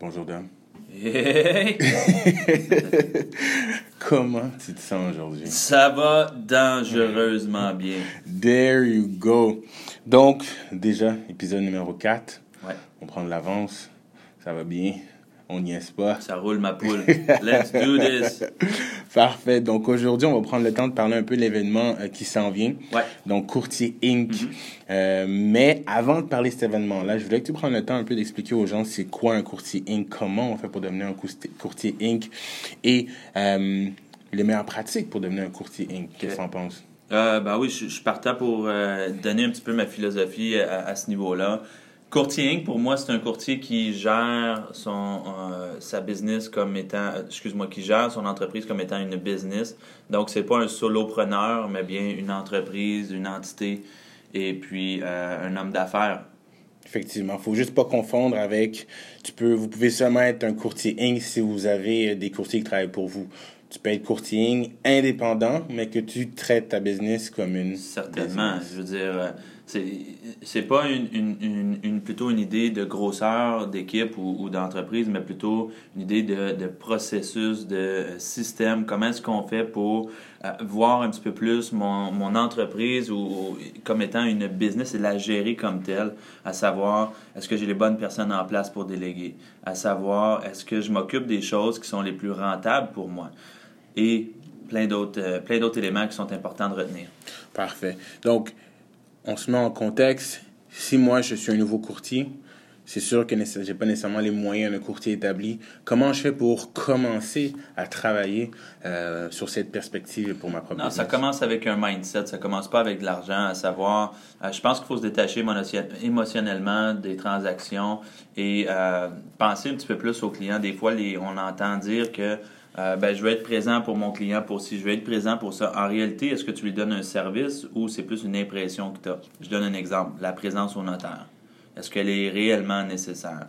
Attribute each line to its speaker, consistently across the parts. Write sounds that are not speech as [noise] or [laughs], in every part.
Speaker 1: Bonjour, dame.
Speaker 2: Hey! [laughs]
Speaker 1: Comment tu te sens aujourd'hui?
Speaker 2: Ça va dangereusement bien.
Speaker 1: There you go. Donc, déjà, épisode numéro 4.
Speaker 2: Ouais,
Speaker 1: On prend de l'avance. Ça va bien. On n'y est pas.
Speaker 2: ça roule ma poule. [laughs] Let's do this.
Speaker 1: Parfait. Donc, aujourd'hui, on va prendre le temps de parler un peu de l'événement euh, qui s'en vient.
Speaker 2: Ouais.
Speaker 1: Donc, Courtier Inc. Euh, mais avant de parler de cet événement-là, je voulais que tu prennes le temps un peu d'expliquer aux gens c'est quoi un courtier Inc., comment on fait pour devenir un courtier- Inc. et euh, les meilleures pratiques pour devenir un courtier Inc. Qu'est-ce que tu en penses?
Speaker 2: Ben oui, je, partant pour donner un petit peu ma philosophie à, à ce niveau-là. Courtier Inc., pour moi, c'est un courtier qui gère son, euh, sa business comme étant, euh, excuse-moi, qui gère son entreprise comme étant une business. Donc, c'est pas un solopreneur, mais bien une entreprise, une entité et puis euh, un homme d'affaires.
Speaker 1: Effectivement, faut juste pas confondre avec. Tu peux, vous pouvez seulement être un courtier Inc. si vous avez des courtiers qui travaillent pour vous. Tu peux être courtier Inc. indépendant, mais que tu traites ta business comme une.
Speaker 2: Certainement.
Speaker 1: business.
Speaker 2: Je veux dire, c'est, pas une, une, une, plutôt une idée de grosseur d'équipe ou, d'entreprise, mais plutôt une idée de, de processus, de système. Comment est-ce qu'on fait pour euh, voir un petit peu plus mon, mon entreprise ou, comme étant une business et la gérer comme telle, à savoir est-ce que j'ai les bonnes personnes en place pour déléguer, à savoir est-ce que je m'occupe des choses qui sont les plus rentables pour moi? Et plein d'autres, euh, éléments qui sont importants de retenir.
Speaker 1: Parfait. Donc, on se met en contexte. Si moi, je suis un nouveau courtier, c'est sûr que je n'ai pas nécessairement les moyens d'un courtier établi. Comment je fais pour commencer à travailler euh, sur cette perspective pour ma propre
Speaker 2: Non, ça commence avec un mindset, ça commence pas avec de l'argent, à savoir, euh, je pense qu'il faut se détacher émotion- émotionnellement des transactions et euh, penser un petit peu plus au client. Des fois, les, on entend dire que euh, ben, je veux être présent pour mon client pour si je veux être présent pour ça. En réalité, est-ce que tu lui donnes un service ou c'est plus une impression que tu as? Je donne un exemple, la présence au notaire. Est-ce qu'elle est réellement nécessaire?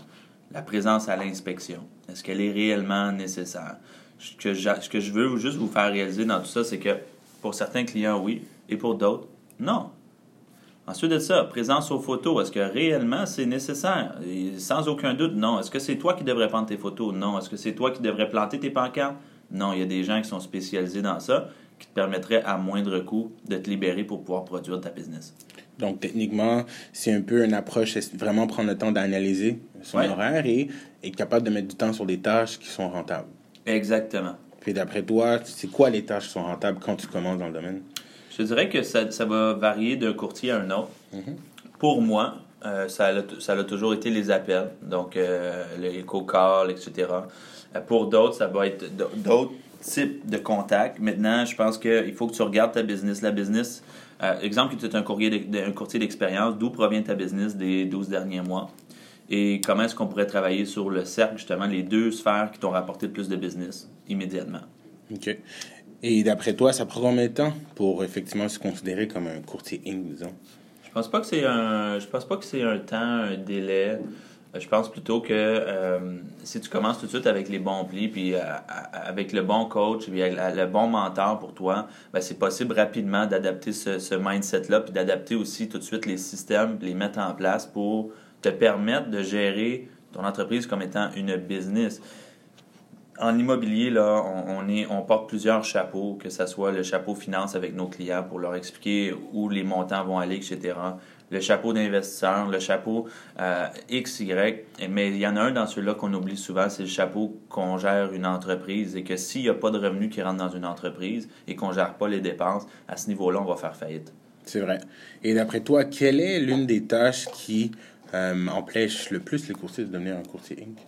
Speaker 2: La présence à l'inspection. Est-ce qu'elle est réellement nécessaire? Ce que, j'a- ce que je veux juste vous faire réaliser dans tout ça, c'est que pour certains clients, oui, et pour d'autres, non. Ensuite de ça, présence aux photos, est-ce que réellement c'est nécessaire? Et sans aucun doute, non. Est-ce que c'est toi qui devrais prendre tes photos? Non. Est-ce que c'est toi qui devrais planter tes pancartes? Non. Il y a des gens qui sont spécialisés dans ça qui te permettraient à moindre coût de te libérer pour pouvoir produire ta business.
Speaker 1: Donc, techniquement, c'est un peu une approche, c'est vraiment prendre le temps d'analyser son
Speaker 2: Ouais.
Speaker 1: horaire et être capable de mettre du temps sur des tâches qui sont rentables?
Speaker 2: Exactement.
Speaker 1: Puis d'après toi, c'est quoi les tâches qui sont rentables quand tu commences dans le domaine?
Speaker 2: Je dirais que ça, ça va varier d'un courtier à un autre. Pour moi, euh, ça, a, ça a toujours été les appels, donc euh, les co-calls, etc. Euh, pour d'autres, ça va être d'autres types de contacts. Maintenant, je pense qu'il faut que tu regardes ta business. La business, euh, exemple que tu es un, courrier un courtier d'expérience, d'où provient ta business des 12 derniers mois? Et comment est-ce qu'on pourrait travailler sur le cercle, justement, les deux sphères qui t'ont rapporté le plus de business immédiatement?
Speaker 1: OK. Et d'après toi, ça prend combien de temps pour effectivement se considérer comme un courtier Inc., disons?
Speaker 2: Je pense pas que c'est un. Je pense pas que c'est un temps, un délai. Euh, Je pense plutôt que euh, si tu commences tout de suite avec les bons plis, puis euh, à- avec le bon coach, puis le bon mentor pour toi, ben, c'est possible rapidement d'adapter ce, ce mindset-là, puis d'adapter aussi tout de suite les systèmes, les mettre en place pour te permettre de gérer ton entreprise comme étant une business. En immobilier, là, on, est, on porte plusieurs chapeaux, que ce soit le chapeau finance avec nos clients pour leur expliquer où les montants vont aller, etc. Le chapeau d'investisseur, le chapeau euh, X, Y. Mais il y en a un dans ceux-là qu'on oublie souvent, c'est le chapeau qu'on gère une entreprise et que s'il n'y a pas de revenus qui rentrent dans une entreprise et qu'on ne gère pas les dépenses, à ce niveau-là, on va faire faillite.
Speaker 1: C'est vrai. Et d'après toi, quelle est l'une des tâches qui euh, empêche le plus les courtiers de devenir un courtier Inc??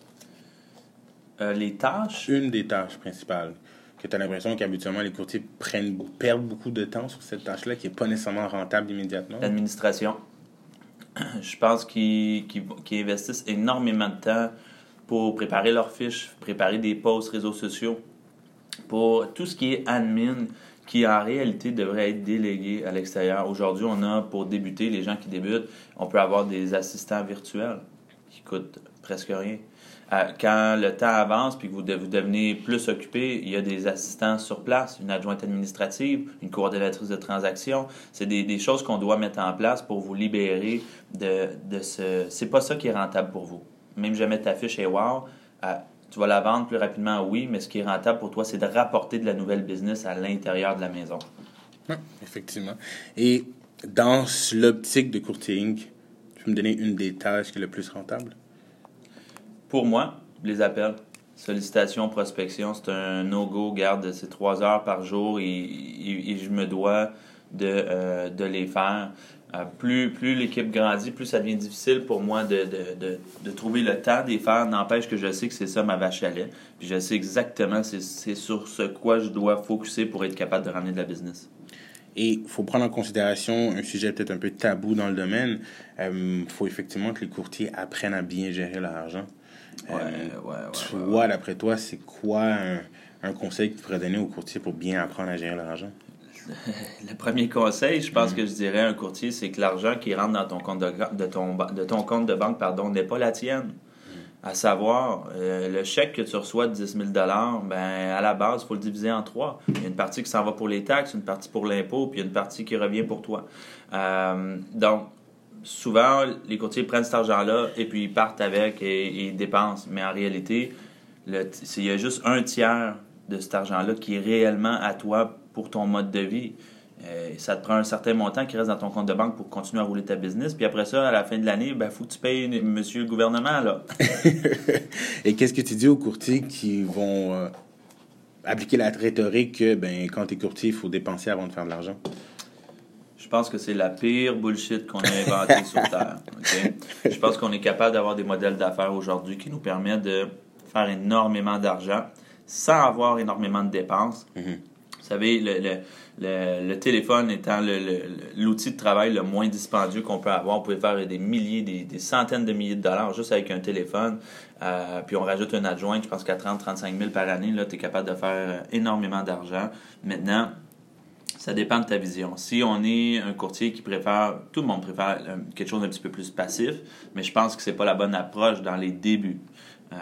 Speaker 2: Euh, les tâches,
Speaker 1: Une des tâches principales que tu as l'impression qu'habituellement les courtiers prennent, perdent beaucoup de temps sur cette tâche-là qui n'est pas nécessairement rentable immédiatement?
Speaker 2: l'administration. [clears throat] Je pense qu'ils investissent énormément de temps pour préparer leurs fiches, préparer des posts réseaux sociaux, pour tout ce qui est admin, qui en réalité devrait être délégué à l'extérieur. Aujourd'hui, on a, pour débuter, les gens qui débutent, on peut avoir des assistants virtuels qui coûtent presque rien. Euh, quand le temps avance puis que vous, de- vous devenez plus occupé, il y a des assistants sur place, une adjointe administrative, une coordonnatrice de transactions. C'est des, choses qu'on doit mettre en place pour vous libérer de, de ce... C'est pas ça qui est rentable pour vous. Même jamais ta fiche est wow, tu vas la vendre plus rapidement, oui, mais ce qui est rentable pour toi, c'est de rapporter de la nouvelle business à l'intérieur de la maison.
Speaker 1: Effectivement. Et dans l'optique de courtier tu peux me donner une des tâches qui est le plus rentable?
Speaker 2: Pour moi, les appels. Sollicitation, prospection, c'est un no-go. Garde, c'est trois heures par jour et, je me dois de, euh, de les faire. Euh, plus plus l'équipe grandit, plus ça devient difficile pour moi de, de, de, trouver le temps d'y faire. N'empêche que je sais que c'est ça ma vache à lait. Puis je sais exactement c'est sur ce quoi je dois focuser pour être capable de ramener de la business.
Speaker 1: Et il faut prendre en considération un sujet peut-être un peu tabou dans le domaine. Il euh, faut effectivement que les courtiers apprennent à bien gérer leur argent.
Speaker 2: Ouais, euh,
Speaker 1: ouais, toi, d'après toi, c'est quoi un, un, conseil que tu pourrais donner aux courtiers pour bien apprendre à gérer leur argent? [laughs]
Speaker 2: Le premier conseil, je pense que je dirais à un courtier, c'est que l'argent qui rentre dans ton compte de, de, ton, de ton compte de banque pardon, n'est pas la tienne. À savoir, euh, le chèque que tu reçois de 10 000 ben, à la base, il faut le diviser en trois. Il y a une partie qui s'en va pour les taxes, une partie pour l'impôt, puis une partie qui revient pour toi. Euh, donc, souvent, les courtiers prennent cet argent-là et puis ils partent avec et, ils dépensent. Mais en réalité, il y a juste un tiers de cet argent-là qui est réellement à toi pour ton mode de vie. Euh, ça te prend un certain montant qui reste dans ton compte de banque pour continuer à rouler ta business. Puis après ça, à la fin de l'année, il ben, faut que tu payes monsieur le gouvernement. Là. [laughs]
Speaker 1: Et qu'est-ce que tu dis aux courtiers qui vont euh, appliquer la rhétorique que ben, quand tu es courtier, il faut dépenser avant de faire de l'argent?
Speaker 2: Je pense que c'est la pire bullshit qu'on a inventée [laughs] sur Terre. Je pense qu'on est capable d'avoir des modèles d'affaires aujourd'hui qui nous permettent de faire énormément d'argent sans avoir énormément de dépenses. Mm-hmm. Vous savez, le, le, le téléphone étant l'outil de travail le moins dispendieux qu'on peut avoir. On peut faire des milliers, des, centaines de milliers de dollars juste avec un téléphone. Euh, puis on rajoute un adjoint, je pense qu'à 30-35 000 par année, tu es capable de faire énormément d'argent. Maintenant, ça dépend de ta vision. Si on est un courtier qui préfère, tout le monde préfère quelque chose d'un petit peu plus passif, mais je pense que c'est pas la bonne approche dans les débuts. Euh,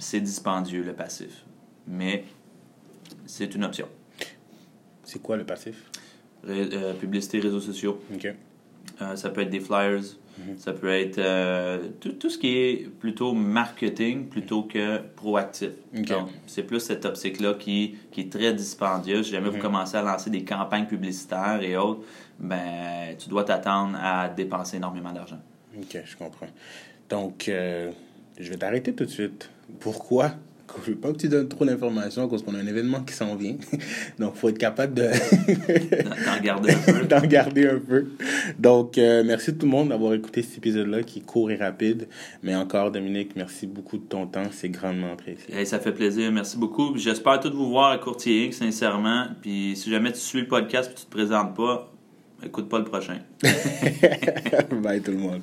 Speaker 2: c'est dispendieux le passif, mais c'est une option.
Speaker 1: C'est quoi le passif?
Speaker 2: Euh, publicité, réseaux sociaux.
Speaker 1: OK.
Speaker 2: Euh, ça peut être des flyers. Mhm. Ça peut être euh, tout, tout, ce qui est plutôt marketing plutôt que proactif. Donc, c'est plus cette optique-là qui, qui est très dispendieuse. Si jamais vous mhm. commencez à lancer des campagnes publicitaires et autres, ben, tu dois t'attendre à dépenser énormément d'argent.
Speaker 1: OK, je comprends. Donc, je vais t'arrêter tout de suite. Pourquoi je veux pas que tu donnes trop d'informations parce qu'on a un événement qui s'en vient. [laughs] Donc, il faut être capable de...
Speaker 2: d'en garder un peu. [laughs]
Speaker 1: d'en garder un peu. Donc, euh, merci tout le monde d'avoir écouté cet épisode-là qui est court et rapide. Mais encore, Dominique, merci beaucoup de ton temps. C'est grandement apprécié.
Speaker 2: ça fait plaisir. Merci beaucoup. J'espère tout vous voir à Courtier sincèrement. Puis, si jamais tu suis le podcast et tu te présentes pas, écoute pas le prochain. [laughs]
Speaker 1: Bye tout le monde.